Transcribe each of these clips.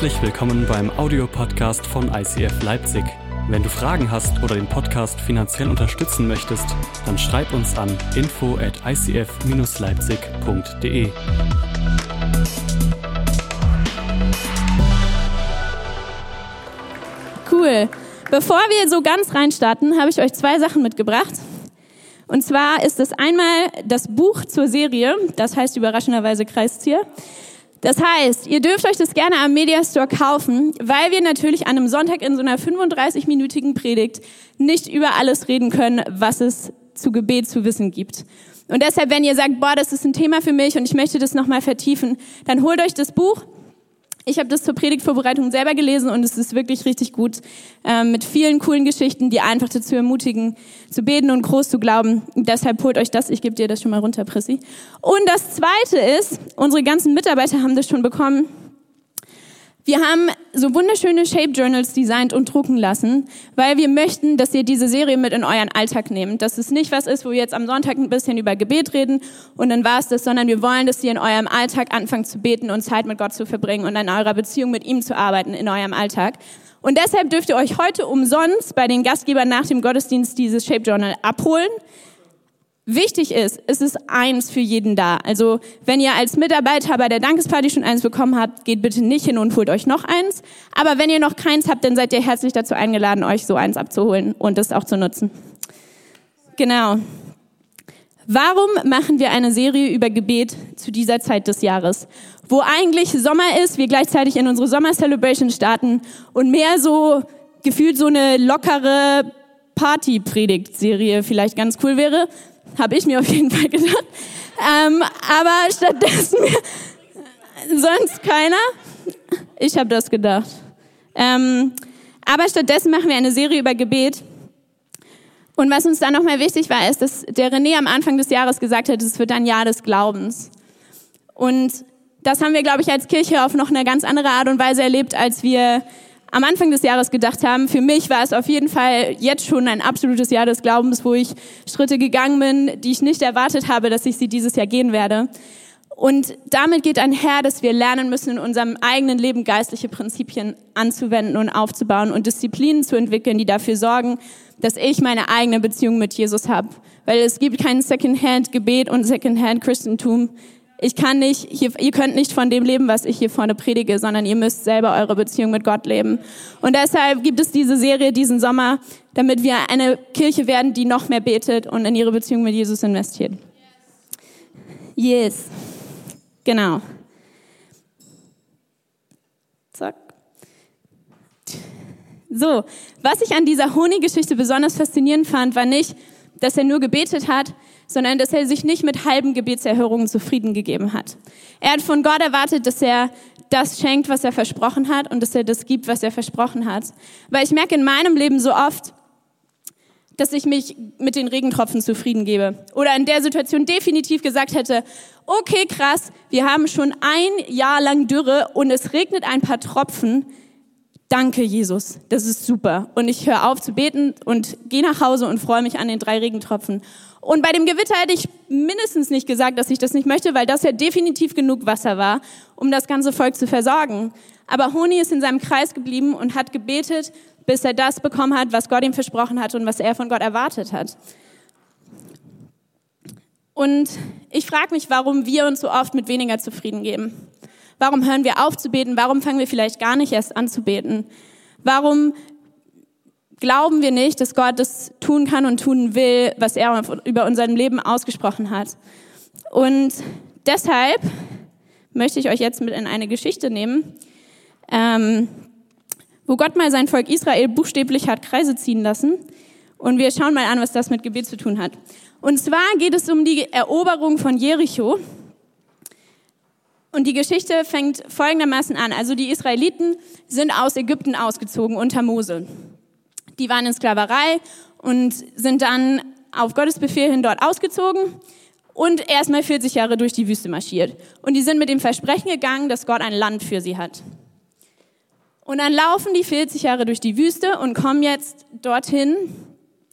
Herzlich willkommen beim Audiopodcast von ICF Leipzig. Wenn du Fragen hast oder den Podcast finanziell unterstützen möchtest, dann schreib uns an info at icf-leipzig.de. Cool. Bevor wir so ganz reinstarten, habe ich euch zwei Sachen mitgebracht. Und zwar ist es einmal das Buch zur Serie, das heißt überraschenderweise Kreiszieher. Das heißt, ihr dürft euch das gerne am Mediastore kaufen, weil wir natürlich an einem Sonntag in so einer 35-minütigen Predigt nicht über alles reden können, was es zu Gebet zu wissen gibt. Und deshalb, wenn ihr sagt, boah, das ist ein Thema für mich und ich möchte das nochmal vertiefen, dann holt euch das Buch ich habe das zur Predigtvorbereitung selber gelesen und es ist wirklich richtig gut äh, mit vielen coolen Geschichten, die einfach dazu ermutigen, zu beten und groß zu glauben. Deshalb holt euch das. Ich gebe dir das schon mal runter, Prissi. Und das Zweite ist, unsere ganzen Mitarbeiter haben das schon bekommen. Wir haben so wunderschöne Shape Journals designt und drucken lassen, weil wir möchten, dass ihr diese Serie mit in euren Alltag nehmt. Dass es nicht was ist, wo wir jetzt am Sonntag ein bisschen über Gebet reden und dann war es das, sondern wir wollen, dass ihr in eurem Alltag anfangt zu beten und Zeit mit Gott zu verbringen und an eurer Beziehung mit ihm zu arbeiten in eurem Alltag. Und deshalb dürft ihr euch heute umsonst bei den Gastgebern nach dem Gottesdienst dieses Shape Journal abholen. Wichtig ist, es ist eins für jeden da. Also wenn ihr als Mitarbeiter bei der Dankesparty schon eins bekommen habt, geht bitte nicht hin und holt euch noch eins. Aber wenn ihr noch keins habt, dann seid ihr herzlich dazu eingeladen, euch so eins abzuholen und es auch zu nutzen. Genau. Warum machen wir eine Serie über Gebet zu dieser Zeit des Jahres? Wo eigentlich Sommer ist, wir gleichzeitig in unsere Sommer-Celebration starten und mehr so gefühlt so eine lockere Party-Predigt-Serie vielleicht ganz cool wäre, habe ich mir auf jeden Fall gedacht. Ähm, aber stattdessen sonst keiner. Ich habe das gedacht. Ähm, aber stattdessen machen wir eine Serie über Gebet. Und was uns da nochmal wichtig war, ist, dass der René am Anfang des Jahres gesagt hat, es wird ein Jahr des Glaubens. Und das haben wir, glaube ich, als Kirche auf noch eine ganz andere Art und Weise erlebt, als wir am Anfang des Jahres gedacht haben. Für mich war es auf jeden Fall jetzt schon ein absolutes Jahr des Glaubens, wo ich Schritte gegangen bin, die ich nicht erwartet habe, dass ich sie dieses Jahr gehen werde. Und damit geht einher, dass wir lernen müssen, in unserem eigenen Leben geistliche Prinzipien anzuwenden und aufzubauen und Disziplinen zu entwickeln, die dafür sorgen, dass ich meine eigene Beziehung mit Jesus habe. Weil es gibt kein Secondhand-Gebet und Secondhand-Christentum. Ich kann nicht, hier, ihr könnt nicht von dem leben, was ich hier vorne predige, sondern ihr müsst selber eure Beziehung mit Gott leben. Und deshalb gibt es diese Serie diesen Sommer, damit wir eine Kirche werden, die noch mehr betet und in ihre Beziehung mit Jesus investiert. Yes. Genau. Zack. So, was ich an dieser Honiggeschichte besonders faszinierend fand, war nicht, dass er nur gebetet hat, sondern dass er sich nicht mit halben Gebetserhörungen zufrieden gegeben hat. Er hat von Gott erwartet, dass er das schenkt, was er versprochen hat und dass er das gibt, was er versprochen hat. Weil ich merke in meinem Leben so oft, dass ich mich mit den Regentropfen zufrieden gebe. Oder in der Situation definitiv gesagt hätte, okay, krass, wir haben schon ein Jahr lang Dürre und es regnet ein paar Tropfen. Danke, Jesus, das ist super. Und ich höre auf zu beten und gehe nach Hause und freue mich an den drei Regentropfen. Und bei dem Gewitter hätte ich mindestens nicht gesagt, dass ich das nicht möchte, weil das ja definitiv genug Wasser war, um das ganze Volk zu versorgen. Aber Honi ist in seinem Kreis geblieben und hat gebetet, bis er das bekommen hat, was Gott ihm versprochen hat und was er von Gott erwartet hat. Und ich frage mich, warum wir uns so oft mit weniger zufrieden geben. Warum hören wir auf zu beten? Warum fangen wir vielleicht gar nicht erst an zu beten? Warum glauben wir nicht, dass Gott das tun kann und tun will, was er über unser Leben ausgesprochen hat. Und deshalb möchte ich euch jetzt mit in eine Geschichte nehmen, ähm, wo Gott mal sein Volk Israel buchstäblich hat Kreise ziehen lassen. Und wir schauen mal an, was das mit Gebet zu tun hat. Und zwar geht es um die Eroberung von Jericho. Und die Geschichte fängt folgendermaßen an. Also die Israeliten sind aus Ägypten ausgezogen unter Mose die waren in Sklaverei und sind dann auf Gottes Befehl hin dort ausgezogen und erstmal 40 Jahre durch die Wüste marschiert. Und die sind mit dem Versprechen gegangen, dass Gott ein Land für sie hat. Und dann laufen die 40 Jahre durch die Wüste und kommen jetzt dorthin,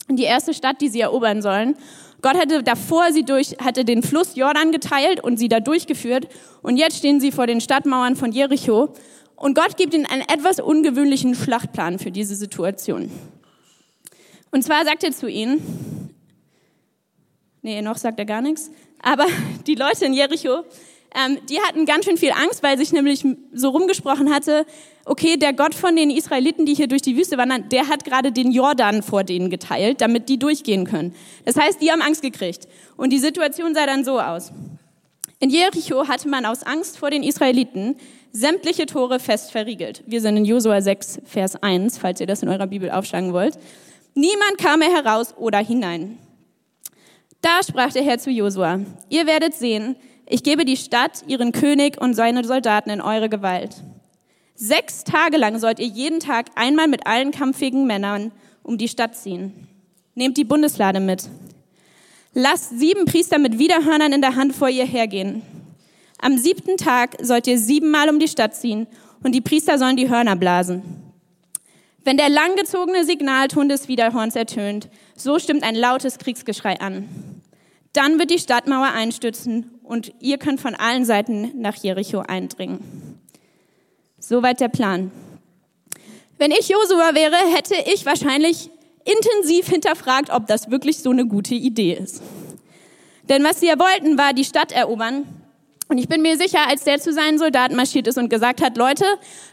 in die erste Stadt, die sie erobern sollen. Gott hatte davor sie durch, hatte den Fluss Jordan geteilt und sie da durchgeführt. Und jetzt stehen sie vor den Stadtmauern von Jericho Und Gott gibt ihnen einen etwas ungewöhnlichen Schlachtplan für diese Situation. Und zwar sagt er zu ihnen, nee, noch sagt er gar nichts, aber die Leute in Jericho, ähm, die hatten ganz schön viel Angst, weil sich nämlich so rumgesprochen hatte, okay, der Gott von den Israeliten, die hier durch die Wüste wandern, der hat gerade den Jordan vor denen geteilt, damit die durchgehen können. Das heißt, die haben Angst gekriegt. Und die Situation sah dann so aus. In Jericho hatte man aus Angst vor den Israeliten sämtliche Tore fest verriegelt. Wir sind in Josua 6, Vers 1, falls ihr das in eurer Bibel aufschlagen wollt. Niemand kam mehr heraus oder hinein. Da sprach der Herr zu Josua, ihr werdet sehen, ich gebe die Stadt, ihren König und seine Soldaten in eure Gewalt. Sechs Tage lang sollt ihr jeden Tag einmal mit allen kampfähigen Männern um die Stadt ziehen. Nehmt die Bundeslade mit. Lasst sieben Priester mit Widerhörnern in der Hand vor ihr hergehen. Am siebten Tag sollt ihr siebenmal um die Stadt ziehen und die Priester sollen die Hörner blasen. Wenn der langgezogene Signalton des Widerhorns ertönt, so stimmt ein lautes Kriegsgeschrei an. Dann wird die Stadtmauer einstürzen und ihr könnt von allen Seiten nach Jericho eindringen. Soweit der Plan. Wenn ich Josua wäre, hätte ich wahrscheinlich intensiv hinterfragt, ob das wirklich so eine gute Idee ist. Denn was sie ja wollten, war die Stadt erobern und ich bin mir sicher, als der zu seinen Soldaten marschiert ist und gesagt hat, Leute,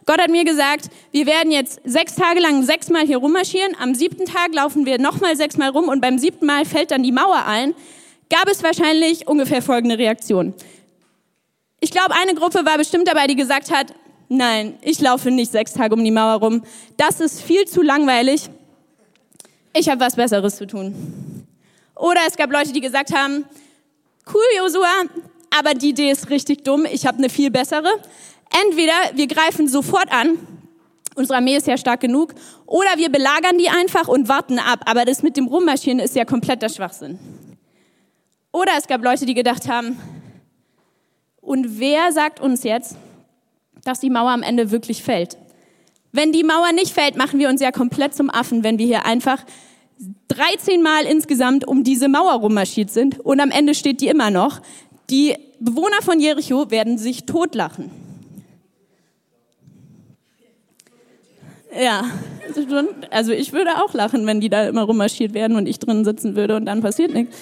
Gott hat mir gesagt, wir werden jetzt sechs Tage lang sechsmal hier rummarschieren, am siebten Tag laufen wir nochmal sechsmal rum und beim siebten Mal fällt dann die Mauer ein, gab es wahrscheinlich ungefähr folgende Reaktion. Ich glaube, eine Gruppe war bestimmt dabei, die gesagt hat, nein, ich laufe nicht sechs Tage um die Mauer rum, das ist viel zu langweilig, ich habe was Besseres zu tun. Oder es gab Leute, die gesagt haben, cool, Josua, aber die Idee ist richtig dumm, ich habe eine viel bessere. Entweder wir greifen sofort an, unsere Armee ist ja stark genug, oder wir belagern die einfach und warten ab. Aber das mit dem Rummarschieren ist ja kompletter Schwachsinn. Oder es gab Leute, die gedacht haben, und wer sagt uns jetzt, dass die Mauer am Ende wirklich fällt? Wenn die Mauer nicht fällt, machen wir uns ja komplett zum Affen, wenn wir hier einfach 13 Mal insgesamt um diese Mauer rummarschiert sind und am Ende steht die immer noch. Die Bewohner von Jericho werden sich totlachen. Ja, also ich würde auch lachen, wenn die da immer rummarschiert werden und ich drin sitzen würde und dann passiert nichts.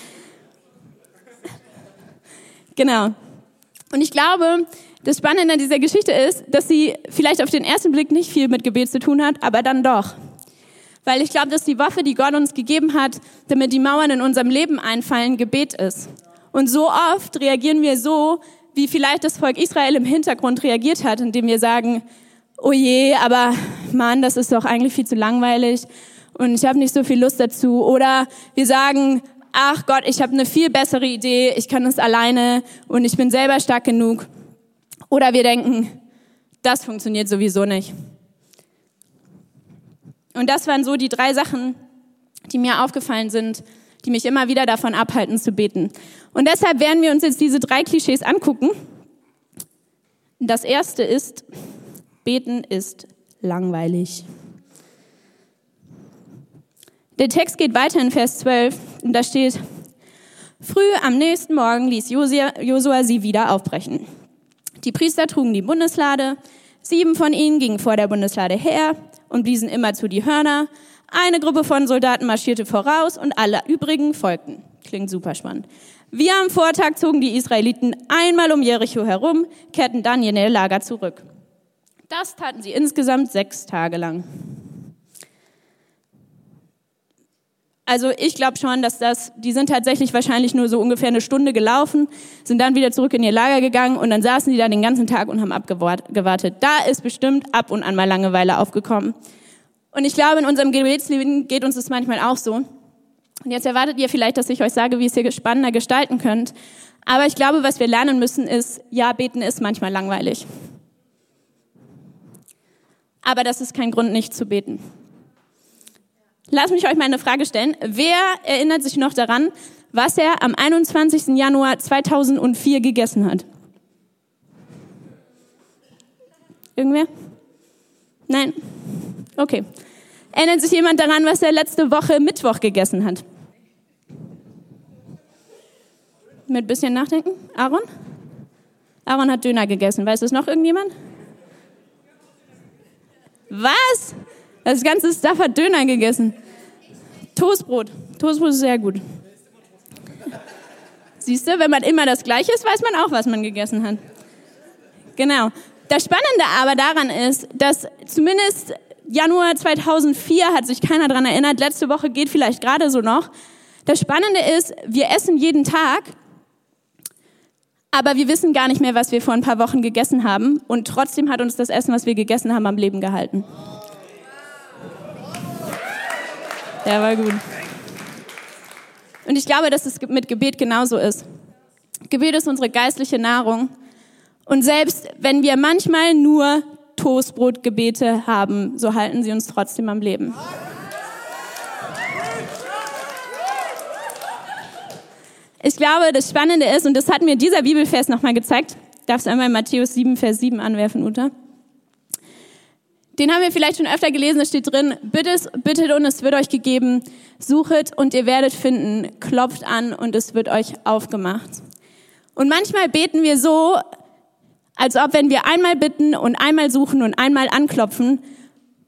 Genau. Und ich glaube, das Spannende an dieser Geschichte ist, dass sie vielleicht auf den ersten Blick nicht viel mit Gebet zu tun hat, aber dann doch. Weil ich glaube, dass die Waffe, die Gott uns gegeben hat, damit die Mauern in unserem Leben einfallen, Gebet ist. Und so oft reagieren wir so, wie vielleicht das Volk Israel im Hintergrund reagiert hat, indem wir sagen, oh je, aber Mann, das ist doch eigentlich viel zu langweilig und ich habe nicht so viel Lust dazu. Oder wir sagen, ach Gott, ich habe eine viel bessere Idee, ich kann es alleine und ich bin selber stark genug. Oder wir denken, das funktioniert sowieso nicht. Und das waren so die drei Sachen, die mir aufgefallen sind, die mich immer wieder davon abhalten zu beten. Und deshalb werden wir uns jetzt diese drei Klischees angucken. Das erste ist, beten ist langweilig. Der Text geht weiter in Vers 12 und da steht, früh am nächsten Morgen ließ Josua sie wieder aufbrechen. Die Priester trugen die Bundeslade, sieben von ihnen gingen vor der Bundeslade her und bliesen immerzu die Hörner, eine Gruppe von Soldaten marschierte voraus und alle übrigen folgten. Klingt super spannend. Wie am Vortag zogen die Israeliten einmal um Jericho herum, kehrten dann in ihr Lager zurück. Das taten sie insgesamt sechs Tage lang. Also ich glaube schon, dass das, die sind tatsächlich wahrscheinlich nur so ungefähr eine Stunde gelaufen, sind dann wieder zurück in ihr Lager gegangen und dann saßen die da den ganzen Tag und haben abgewartet. Da ist bestimmt ab und an mal Langeweile aufgekommen. Und ich glaube, in unserem Gebetsleben geht uns das manchmal auch so. Und jetzt erwartet ihr vielleicht, dass ich euch sage, wie ihr es hier spannender gestalten könnt. Aber ich glaube, was wir lernen müssen, ist, ja, beten ist manchmal langweilig. Aber das ist kein Grund, nicht zu beten. Lass mich euch mal eine Frage stellen. Wer erinnert sich noch daran, was er am 21. Januar 2004 gegessen hat? Irgendwer? Okay. Erinnert sich jemand daran, was er letzte Woche Mittwoch gegessen hat? Mit bisschen Nachdenken? Aaron? Aaron hat Döner gegessen. Weiß es noch irgendjemand? Was? Das ganze Stuff hat Döner gegessen. Toastbrot. Toastbrot ist sehr gut. Siehst du, wenn man immer das Gleiche ist, weiß man auch, was man gegessen hat. Genau. Das Spannende aber daran ist, dass zumindest Januar 2004 hat sich keiner dran erinnert, letzte Woche geht vielleicht gerade so noch. Das Spannende ist, wir essen jeden Tag, aber wir wissen gar nicht mehr, was wir vor ein paar Wochen gegessen haben und trotzdem hat uns das Essen, was wir gegessen haben, am Leben gehalten. Der war gut. Und ich glaube, dass es mit Gebet genauso ist. Gebet ist unsere geistliche Nahrung. Und selbst wenn wir manchmal nur Toastbrotgebete haben, so halten sie uns trotzdem am Leben. Ich glaube, das Spannende ist, und das hat mir dieser Bibelvers nochmal gezeigt, darfst du einmal Matthäus 7, Vers 7 anwerfen, Uta. Den haben wir vielleicht schon öfter gelesen, da steht drin, bittet, bittet und es wird euch gegeben, suchet und ihr werdet finden, klopft an und es wird euch aufgemacht. Und manchmal beten wir so, als ob wenn wir einmal bitten und einmal suchen und einmal anklopfen,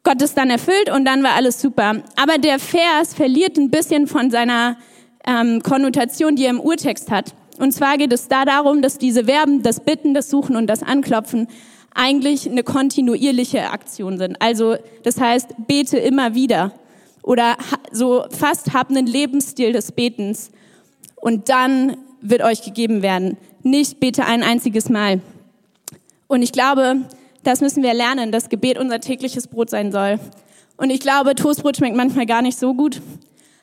Gott es dann erfüllt und dann war alles super. Aber der Vers verliert ein bisschen von seiner ähm, Konnotation, die er im Urtext hat. Und zwar geht es da darum, dass diese Verben, das Bitten, das Suchen und das Anklopfen, eigentlich eine kontinuierliche Aktion sind. Also das heißt, bete immer wieder oder so fast hab einen Lebensstil des Betens und dann wird euch gegeben werden. Nicht bete ein einziges Mal. Und ich glaube, das müssen wir lernen, dass Gebet unser tägliches Brot sein soll. Und ich glaube, Toastbrot schmeckt manchmal gar nicht so gut,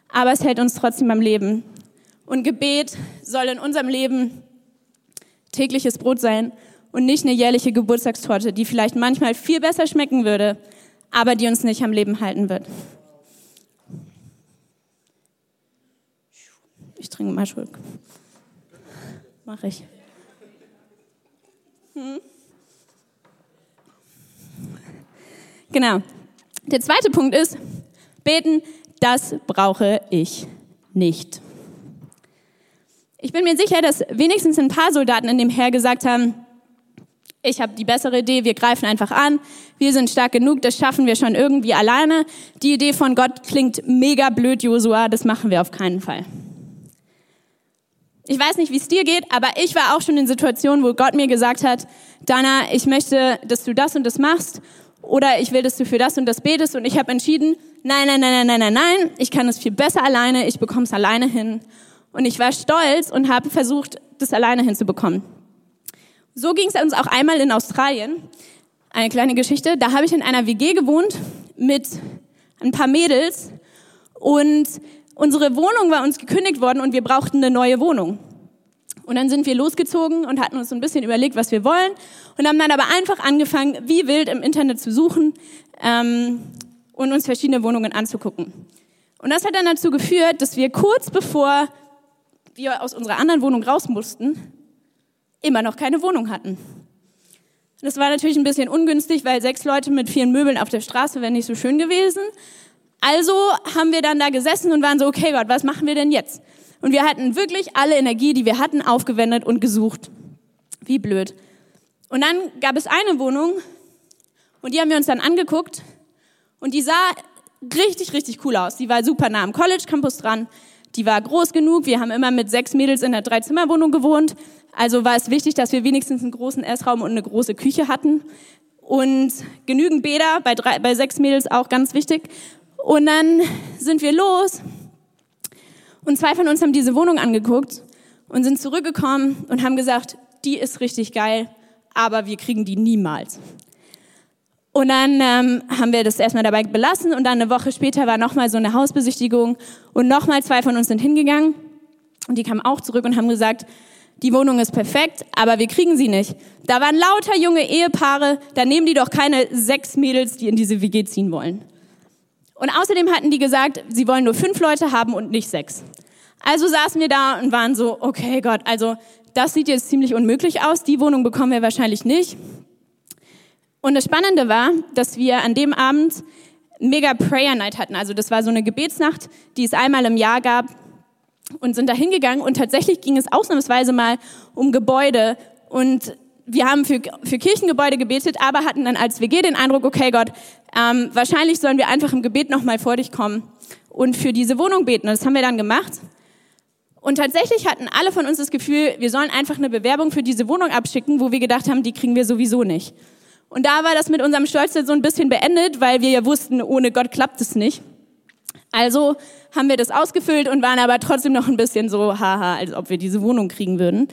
aber es hält uns trotzdem am Leben. Und Gebet soll in unserem Leben tägliches Brot sein und nicht eine jährliche Geburtstagstorte, die vielleicht manchmal viel besser schmecken würde, aber die uns nicht am Leben halten wird. Ich trinke mal Schluck. Mach ich. Hm? Genau. Der zweite Punkt ist, beten, das brauche ich nicht. Ich bin mir sicher, dass wenigstens ein paar Soldaten in dem Heer gesagt haben, ich habe die bessere Idee, wir greifen einfach an, wir sind stark genug, das schaffen wir schon irgendwie alleine. Die Idee von Gott klingt mega blöd, Josua, das machen wir auf keinen Fall. Ich weiß nicht, wie es dir geht, aber ich war auch schon in Situationen, wo Gott mir gesagt hat, Dana, ich möchte, dass du das und das machst oder ich will, dass du für das und das betest und ich habe entschieden, nein, nein, nein, nein, nein, nein, nein, ich kann es viel besser alleine, ich bekomme es alleine hin. Und ich war stolz und habe versucht, das alleine hinzubekommen. So ging es uns auch einmal in Australien. Eine kleine Geschichte. Da habe ich in einer WG gewohnt mit ein paar Mädels und unsere Wohnung war uns gekündigt worden und wir brauchten eine neue Wohnung. Und dann sind wir losgezogen und hatten uns so ein bisschen überlegt, was wir wollen und haben dann aber einfach angefangen, wie wild im Internet zu suchen ähm, und uns verschiedene Wohnungen anzugucken. Und das hat dann dazu geführt, dass wir kurz bevor wir aus unserer anderen Wohnung raus mussten, immer noch keine Wohnung hatten. Das war natürlich ein bisschen ungünstig, weil sechs Leute mit vielen Möbeln auf der Straße wären nicht so schön gewesen. Also haben wir dann da gesessen und waren so, okay Gott, was machen wir denn jetzt? Und wir hatten wirklich alle Energie, die wir hatten, aufgewendet und gesucht. Wie blöd. Und dann gab es eine Wohnung und die haben wir uns dann angeguckt und die sah richtig, richtig cool aus. Die war super nah am College Campus dran. Die war groß genug. Wir haben immer mit sechs Mädels in einer Dreizimmerwohnung gewohnt. Also war es wichtig, dass wir wenigstens einen großen Essraum und eine große Küche hatten. Und genügend Bäder, bei, drei, bei sechs Mädels auch ganz wichtig. Und dann sind wir los. Und zwei von uns haben diese Wohnung angeguckt und sind zurückgekommen und haben gesagt, die ist richtig geil, aber wir kriegen die niemals. Und dann ähm, haben wir das erstmal dabei belassen und dann eine Woche später war nochmal so eine Hausbesichtigung und nochmal zwei von uns sind hingegangen und die kamen auch zurück und haben gesagt, die Wohnung ist perfekt, aber wir kriegen sie nicht. Da waren lauter junge Ehepaare, da nehmen die doch keine sechs Mädels, die in diese WG ziehen wollen. Und außerdem hatten die gesagt, sie wollen nur fünf Leute haben und nicht sechs. Also saßen wir da und waren so, okay Gott, also das sieht jetzt ziemlich unmöglich aus, die Wohnung bekommen wir wahrscheinlich nicht. Und das Spannende war, dass wir an dem Abend mega Prayer Night hatten. Also das war so eine Gebetsnacht, die es einmal im Jahr gab und sind da hingegangen und tatsächlich ging es ausnahmsweise mal um Gebäude und wir haben für, für Kirchengebäude gebetet, aber hatten dann als WG den Eindruck, okay Gott, ähm, wahrscheinlich sollen wir einfach im Gebet nochmal vor dich kommen und für diese Wohnung beten. Und das haben wir dann gemacht. Und tatsächlich hatten alle von uns das Gefühl, wir sollen einfach eine Bewerbung für diese Wohnung abschicken, wo wir gedacht haben, die kriegen wir sowieso nicht. Und da war das mit unserem Stolz so ein bisschen beendet, weil wir ja wussten, ohne Gott klappt es nicht. Also haben wir das ausgefüllt und waren aber trotzdem noch ein bisschen so, haha, als ob wir diese Wohnung kriegen würden.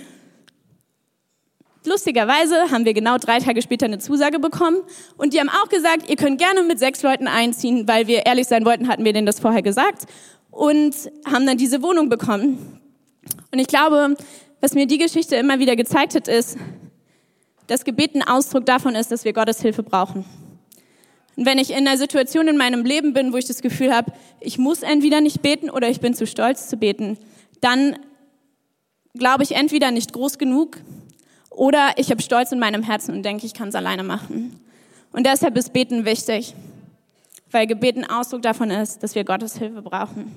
Lustigerweise haben wir genau drei Tage später eine Zusage bekommen und die haben auch gesagt, ihr könnt gerne mit sechs Leuten einziehen, weil wir ehrlich sein wollten, hatten wir denen das vorher gesagt und haben dann diese Wohnung bekommen. Und ich glaube, was mir die Geschichte immer wieder gezeigt hat, ist, dass Gebet ein Ausdruck davon ist, dass wir Gottes Hilfe brauchen. Und wenn ich in einer Situation in meinem Leben bin, wo ich das Gefühl habe, ich muss entweder nicht beten oder ich bin zu stolz zu beten, dann glaube ich entweder nicht groß genug oder ich habe Stolz in meinem Herzen und denke, ich kann es alleine machen. Und deshalb ist Beten wichtig, weil Gebet ein Ausdruck davon ist, dass wir Gottes Hilfe brauchen.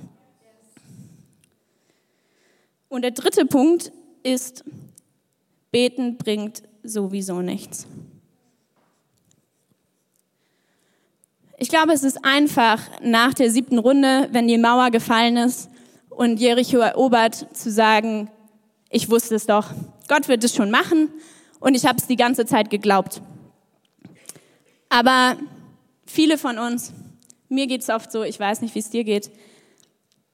Und der dritte Punkt ist, Beten bringt sowieso nichts. Ich glaube, es ist einfach nach der siebten Runde, wenn die Mauer gefallen ist und Jericho erobert, zu sagen, ich wusste es doch, Gott wird es schon machen und ich habe es die ganze Zeit geglaubt. Aber viele von uns, mir geht es oft so, ich weiß nicht, wie es dir geht,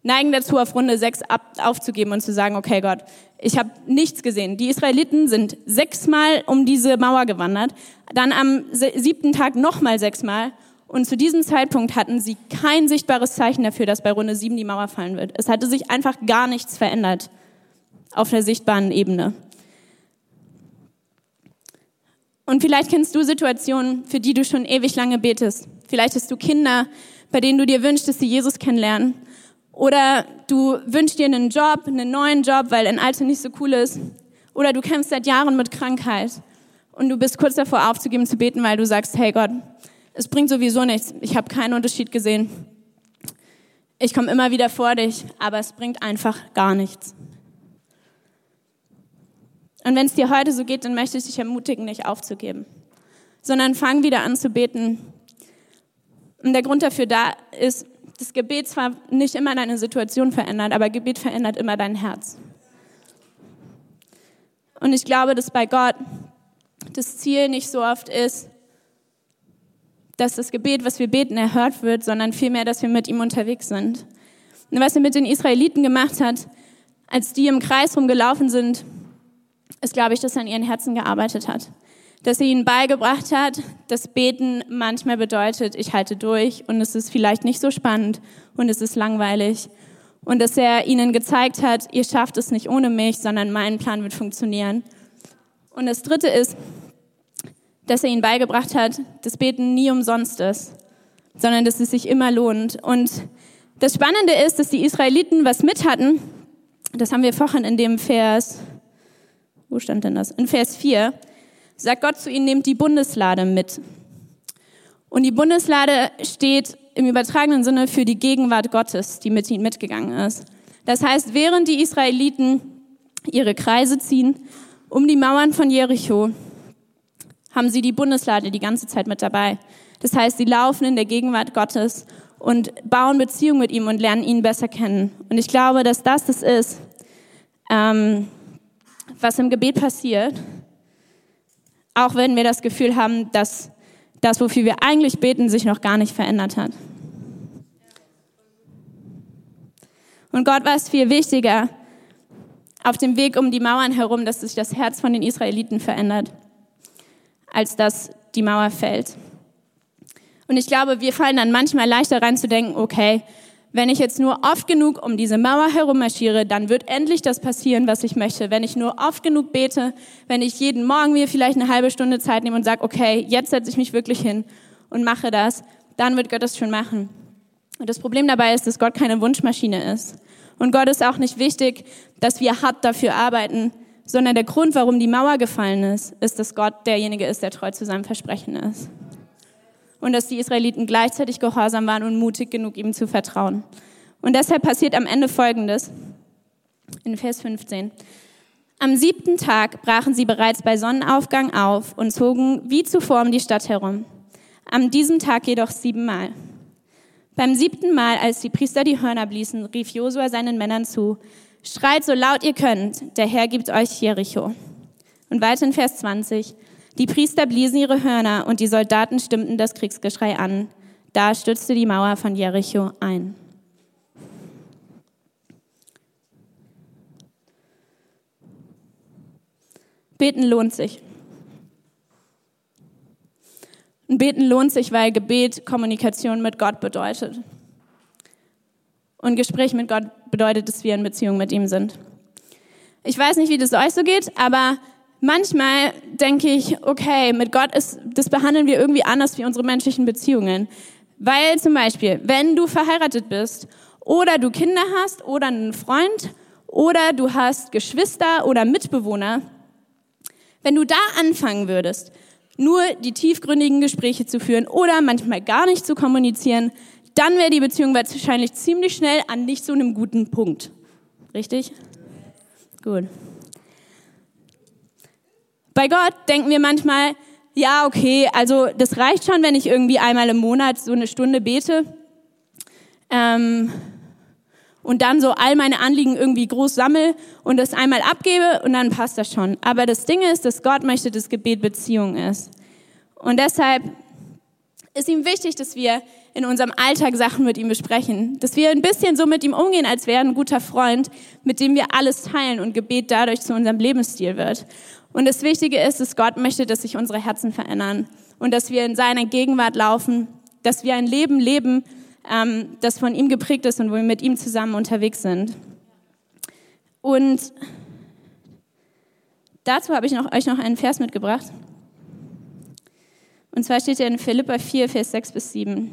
neigen dazu, auf Runde 6 aufzugeben und zu sagen, okay Gott, ich habe nichts gesehen. Die Israeliten sind sechsmal um diese Mauer gewandert, dann am siebten Tag nochmal sechsmal und zu diesem Zeitpunkt hatten sie kein sichtbares Zeichen dafür, dass bei Runde 7 die Mauer fallen wird. Es hatte sich einfach gar nichts verändert auf der sichtbaren Ebene. Und vielleicht kennst du Situationen, für die du schon ewig lange betest. Vielleicht hast du Kinder, bei denen du dir wünschst, dass sie Jesus kennenlernen. Oder du wünschst dir einen Job, einen neuen Job, weil ein Alter nicht so cool ist. Oder du kämpfst seit Jahren mit Krankheit. Und du bist kurz davor aufzugeben zu beten, weil du sagst, hey Gott, es bringt sowieso nichts. Ich habe keinen Unterschied gesehen. Ich komme immer wieder vor dich, aber es bringt einfach gar nichts. Und wenn es dir heute so geht, dann möchte ich dich ermutigen, nicht aufzugeben, sondern fang wieder an zu beten. Und der Grund dafür da ist, das Gebet zwar nicht immer deine Situation verändert, aber Gebet verändert immer dein Herz. Und ich glaube, dass bei Gott das Ziel nicht so oft ist, dass das Gebet, was wir beten, erhört wird, sondern vielmehr, dass wir mit ihm unterwegs sind. Und was er mit den Israeliten gemacht hat, als die im Kreis rumgelaufen sind, ist, glaube ich, dass er an ihren Herzen gearbeitet hat. Dass er ihnen beigebracht hat, dass Beten manchmal bedeutet, ich halte durch und es ist vielleicht nicht so spannend und es ist langweilig. Und dass er ihnen gezeigt hat, ihr schafft es nicht ohne mich, sondern mein Plan wird funktionieren. Und das Dritte ist, dass er ihnen beigebracht hat, dass Beten nie umsonst ist, sondern dass es sich immer lohnt. Und das Spannende ist, dass die Israeliten was mit hatten. Das haben wir vorhin in dem Vers, wo stand denn das? In Vers 4 sagt Gott zu ihnen, nehmt die Bundeslade mit. Und die Bundeslade steht im übertragenen Sinne für die Gegenwart Gottes, die mit ihnen mitgegangen ist. Das heißt, während die Israeliten ihre Kreise ziehen um die Mauern von Jericho, haben sie die Bundeslade die ganze Zeit mit dabei. Das heißt, sie laufen in der Gegenwart Gottes und bauen Beziehung mit ihm und lernen ihn besser kennen. Und ich glaube, dass das das ist, ähm, was im Gebet passiert, auch wenn wir das Gefühl haben, dass das, wofür wir eigentlich beten, sich noch gar nicht verändert hat. Und Gott war es viel wichtiger, auf dem Weg um die Mauern herum, dass sich das Herz von den Israeliten verändert als dass die Mauer fällt. Und ich glaube, wir fallen dann manchmal leichter rein zu denken, okay, wenn ich jetzt nur oft genug um diese Mauer herum marschiere, dann wird endlich das passieren, was ich möchte. Wenn ich nur oft genug bete, wenn ich jeden Morgen mir vielleicht eine halbe Stunde Zeit nehme und sage, okay, jetzt setze ich mich wirklich hin und mache das, dann wird Gott das schon machen. Und das Problem dabei ist, dass Gott keine Wunschmaschine ist. Und Gott ist auch nicht wichtig, dass wir hart dafür arbeiten, sondern der Grund, warum die Mauer gefallen ist, ist, dass Gott derjenige ist, der treu zu seinem Versprechen ist. Und dass die Israeliten gleichzeitig gehorsam waren und mutig genug, ihm zu vertrauen. Und deshalb passiert am Ende Folgendes, in Vers 15. Am siebten Tag brachen sie bereits bei Sonnenaufgang auf und zogen wie zuvor um die Stadt herum. Am diesem Tag jedoch siebenmal. Beim siebten Mal, als die Priester die Hörner bliesen, rief Josua seinen Männern zu, Schreit so laut ihr könnt, der Herr gibt euch Jericho. Und weiter in Vers 20. Die Priester bliesen ihre Hörner und die Soldaten stimmten das Kriegsgeschrei an. Da stürzte die Mauer von Jericho ein. Beten lohnt sich. Und beten lohnt sich, weil Gebet Kommunikation mit Gott bedeutet. Und Gespräch mit Gott bedeutet, dass wir in Beziehung mit ihm sind. Ich weiß nicht, wie das euch so geht, aber manchmal denke ich, okay, mit Gott ist, das behandeln wir irgendwie anders wie unsere menschlichen Beziehungen. Weil zum Beispiel, wenn du verheiratet bist oder du Kinder hast oder einen Freund oder du hast Geschwister oder Mitbewohner, wenn du da anfangen würdest, nur die tiefgründigen Gespräche zu führen oder manchmal gar nicht zu kommunizieren, dann wäre die Beziehung wahrscheinlich ziemlich schnell an nicht so einem guten Punkt. Richtig? Gut. Bei Gott denken wir manchmal, ja, okay, also das reicht schon, wenn ich irgendwie einmal im Monat so eine Stunde bete ähm, und dann so all meine Anliegen irgendwie groß sammel und das einmal abgebe und dann passt das schon. Aber das Ding ist, dass Gott möchte, dass Gebet Beziehung ist. Und deshalb ist ihm wichtig, dass wir in unserem Alltag Sachen mit ihm besprechen, dass wir ein bisschen so mit ihm umgehen, als wäre ein guter Freund, mit dem wir alles teilen und Gebet dadurch zu unserem Lebensstil wird. Und das Wichtige ist, dass Gott möchte, dass sich unsere Herzen verändern und dass wir in seiner Gegenwart laufen, dass wir ein Leben leben, ähm, das von ihm geprägt ist und wo wir mit ihm zusammen unterwegs sind. Und dazu habe ich noch, euch noch einen Vers mitgebracht. Und zwar steht er in Philippa 4, Vers 6 bis 7.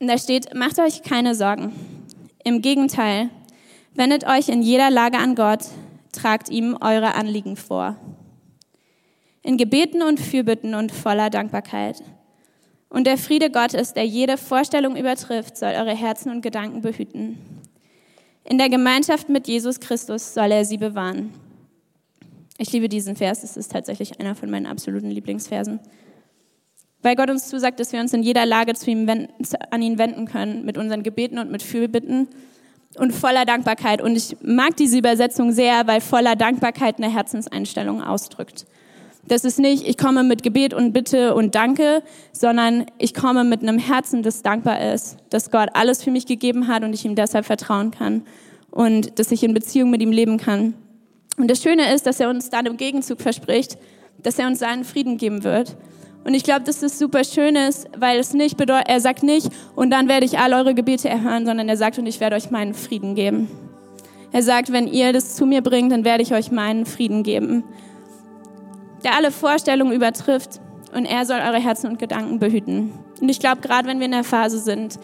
Und da steht, macht euch keine Sorgen. Im Gegenteil, wendet euch in jeder Lage an Gott, tragt ihm eure Anliegen vor. In Gebeten und Fürbitten und voller Dankbarkeit. Und der Friede Gottes, der jede Vorstellung übertrifft, soll eure Herzen und Gedanken behüten. In der Gemeinschaft mit Jesus Christus soll er sie bewahren. Ich liebe diesen Vers, es ist tatsächlich einer von meinen absoluten Lieblingsversen. Weil Gott uns zusagt, dass wir uns in jeder Lage zu ihm wenden, an ihn wenden können, mit unseren Gebeten und mit Fürbitten und voller Dankbarkeit. Und ich mag diese Übersetzung sehr, weil voller Dankbarkeit eine Herzenseinstellung ausdrückt. Das ist nicht, ich komme mit Gebet und Bitte und Danke, sondern ich komme mit einem Herzen, das dankbar ist, dass Gott alles für mich gegeben hat und ich ihm deshalb vertrauen kann und dass ich in Beziehung mit ihm leben kann. Und das Schöne ist, dass er uns dann im Gegenzug verspricht, dass er uns seinen Frieden geben wird. Und ich glaube, dass das super schön ist, weil es nicht bedeutet, er sagt nicht, und dann werde ich all eure Gebete erhören, sondern er sagt, und ich werde euch meinen Frieden geben. Er sagt, wenn ihr das zu mir bringt, dann werde ich euch meinen Frieden geben, der alle Vorstellungen übertrifft und er soll eure Herzen und Gedanken behüten. Und ich glaube, gerade wenn wir in der Phase sind,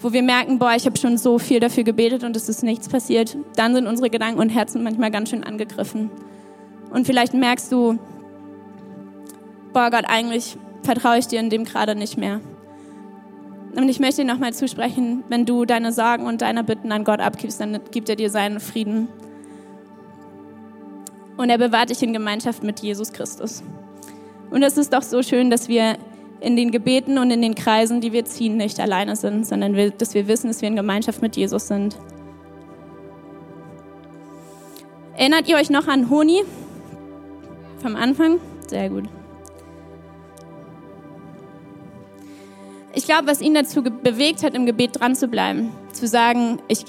wo wir merken, boah, ich habe schon so viel dafür gebetet und es ist nichts passiert, dann sind unsere Gedanken und Herzen manchmal ganz schön angegriffen. Und vielleicht merkst du, boah Gott, eigentlich vertraue ich dir in dem gerade nicht mehr. Und ich möchte dir nochmal zusprechen, wenn du deine Sorgen und deine Bitten an Gott abgibst, dann gibt er dir seinen Frieden. Und er bewahrt dich in Gemeinschaft mit Jesus Christus. Und es ist doch so schön, dass wir in den Gebeten und in den Kreisen, die wir ziehen, nicht alleine sind, sondern dass wir wissen, dass wir in Gemeinschaft mit Jesus sind. Erinnert ihr euch noch an Honi vom Anfang? Sehr gut. Ich glaube, was ihn dazu bewegt hat, im Gebet dran zu bleiben, zu sagen, ich,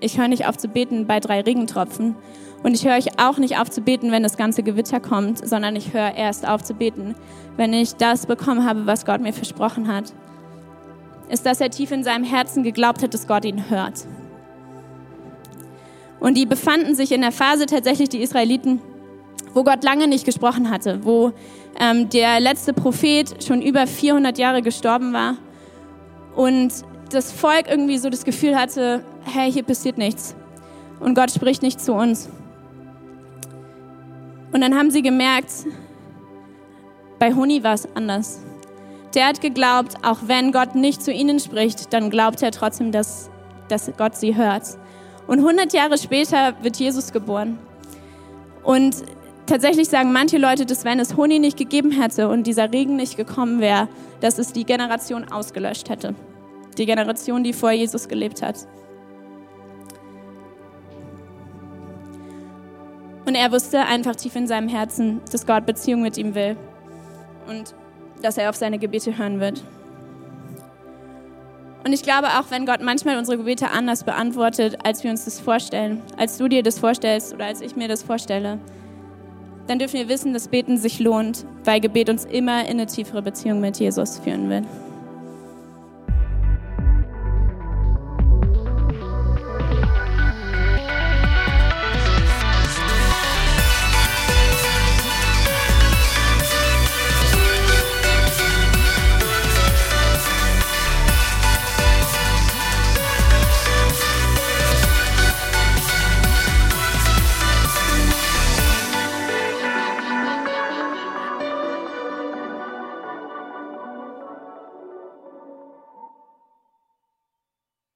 ich höre nicht auf zu beten bei drei Regentropfen und ich höre euch auch nicht auf zu beten, wenn das ganze Gewitter kommt, sondern ich höre erst auf zu beten, wenn ich das bekommen habe, was Gott mir versprochen hat. Ist, dass er tief in seinem Herzen geglaubt hat, dass Gott ihn hört. Und die befanden sich in der Phase tatsächlich, die Israeliten, wo Gott lange nicht gesprochen hatte, wo ähm, der letzte Prophet schon über 400 Jahre gestorben war und das Volk irgendwie so das Gefühl hatte, hey, hier passiert nichts und Gott spricht nicht zu uns. Und dann haben sie gemerkt, bei Honi war es anders. Der hat geglaubt, auch wenn Gott nicht zu ihnen spricht, dann glaubt er trotzdem, dass, dass Gott sie hört. Und 100 Jahre später wird Jesus geboren. Und tatsächlich sagen manche Leute, dass wenn es Honig nicht gegeben hätte und dieser Regen nicht gekommen wäre, dass es die Generation ausgelöscht hätte. Die Generation, die vor Jesus gelebt hat. Und er wusste einfach tief in seinem Herzen, dass Gott Beziehung mit ihm will und dass er auf seine Gebete hören wird. Und ich glaube auch, wenn Gott manchmal unsere Gebete anders beantwortet, als wir uns das vorstellen, als du dir das vorstellst oder als ich mir das vorstelle, dann dürfen wir wissen, dass Beten sich lohnt, weil Gebet uns immer in eine tiefere Beziehung mit Jesus führen wird.